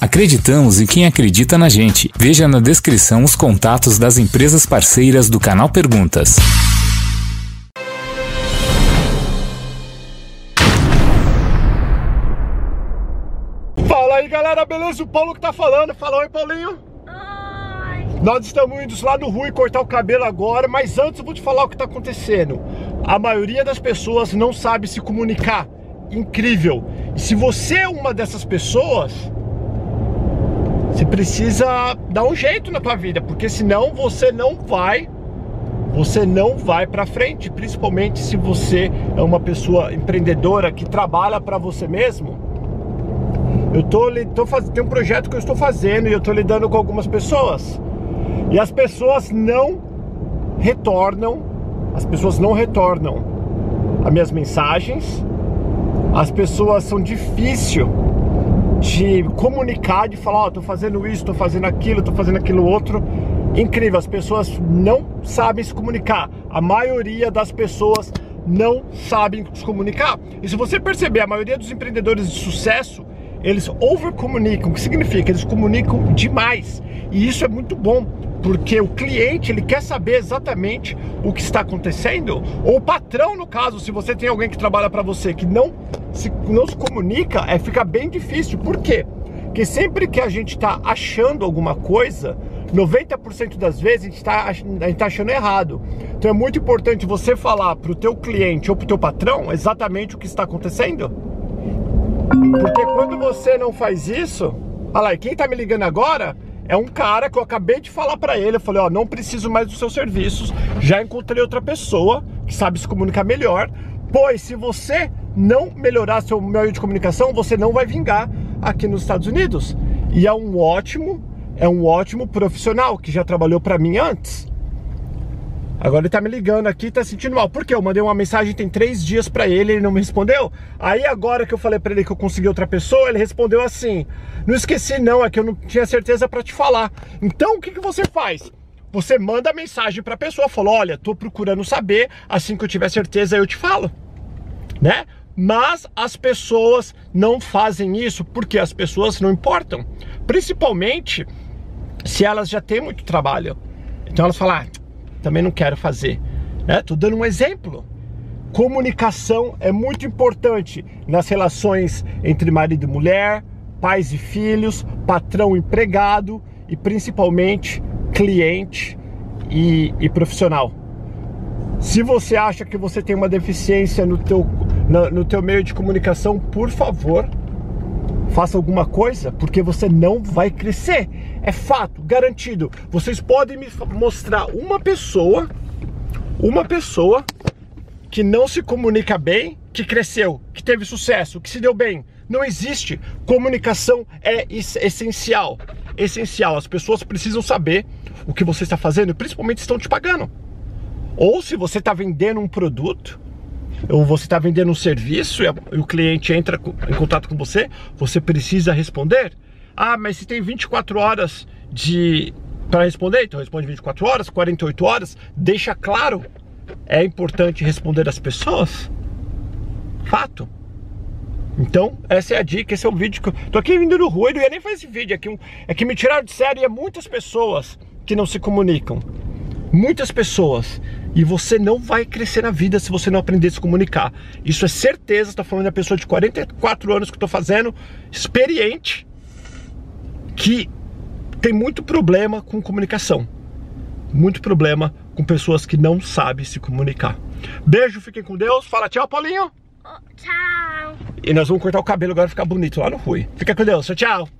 Acreditamos em quem acredita na gente. Veja na descrição os contatos das empresas parceiras do canal Perguntas. Fala aí galera, beleza? O Paulo que tá falando. Fala oi, Paulinho. Nós estamos indo lá no Rui cortar o cabelo agora, mas antes eu vou te falar o que tá acontecendo. A maioria das pessoas não sabe se comunicar. Incrível. E se você é uma dessas pessoas, você precisa dar um jeito na tua vida, porque senão você não vai você não vai para frente, principalmente se você é uma pessoa empreendedora que trabalha para você mesmo. Eu tô, tô fazendo tem um projeto que eu estou fazendo e eu estou lidando com algumas pessoas. E as pessoas não retornam, as pessoas não retornam as minhas mensagens. As pessoas são difícil de comunicar, de falar, ó, oh, tô fazendo isso, tô fazendo aquilo, tô fazendo aquilo outro. Incrível, as pessoas não sabem se comunicar. A maioria das pessoas não sabem se comunicar. E se você perceber, a maioria dos empreendedores de sucesso, eles overcomunicam. O que significa? Eles comunicam demais. E isso é muito bom, porque o cliente ele quer saber exatamente o que está acontecendo, ou o patrão, no caso, se você tem alguém que trabalha para você que não se, não se comunica, é, fica bem difícil. Por quê? Porque sempre que a gente está achando alguma coisa, 90% das vezes a gente está tá achando errado. Então é muito importante você falar para o teu cliente ou para o teu patrão exatamente o que está acontecendo. Porque quando você não faz isso, olha lá, quem está me ligando agora é um cara que eu acabei de falar para ele, eu falei, ó, não preciso mais dos seus serviços, já encontrei outra pessoa que sabe se comunicar melhor, pois se você não melhorar seu meio de comunicação, você não vai vingar aqui nos Estados Unidos. E é um ótimo é um ótimo profissional que já trabalhou para mim antes. Agora ele tá me ligando aqui, tá sentindo mal. Por quê? Eu mandei uma mensagem tem três dias para ele, ele não me respondeu. Aí agora que eu falei para ele que eu consegui outra pessoa, ele respondeu assim: Não esqueci, não, é que eu não tinha certeza para te falar. Então o que, que você faz? Você manda a mensagem para a pessoa, falou: Olha, tô procurando saber, assim que eu tiver certeza eu te falo, né? Mas as pessoas não fazem isso porque as pessoas não importam. Principalmente se elas já têm muito trabalho. Então elas falam, ah, também não quero fazer. Né? Dando um exemplo. Comunicação é muito importante nas relações entre marido e mulher, pais e filhos, patrão e empregado e principalmente cliente e, e profissional. Se você acha que você tem uma deficiência no teu, no, no teu meio de comunicação, por favor, faça alguma coisa, porque você não vai crescer. É fato, garantido. Vocês podem me mostrar uma pessoa, uma pessoa que não se comunica bem, que cresceu, que teve sucesso, que se deu bem. Não existe. Comunicação é essencial. Essencial. As pessoas precisam saber o que você está fazendo, principalmente se estão te pagando. Ou se você está vendendo um produto, ou você está vendendo um serviço e, o cliente entra em contato com você, você precisa responder. Ah, mas se tem 24 horas de para responder, então responde 24 horas, 48 horas, deixa claro. É importante responder as pessoas. Fato. Então, essa é a dica, esse é o vídeo que eu tô aqui vindo no rua, eu não ia nem fazer esse vídeo aqui, é que me tiraram de sério e é muitas pessoas que não se comunicam. Muitas pessoas. E você não vai crescer na vida se você não aprender a se comunicar. Isso é certeza, estou falando da pessoa de 44 anos que estou fazendo, experiente, que tem muito problema com comunicação. Muito problema com pessoas que não sabem se comunicar. Beijo, fiquem com Deus. Fala tchau, Paulinho. Tchau. E nós vamos cortar o cabelo agora ficar bonito lá no Rui. Fica com Deus. Tchau, tchau.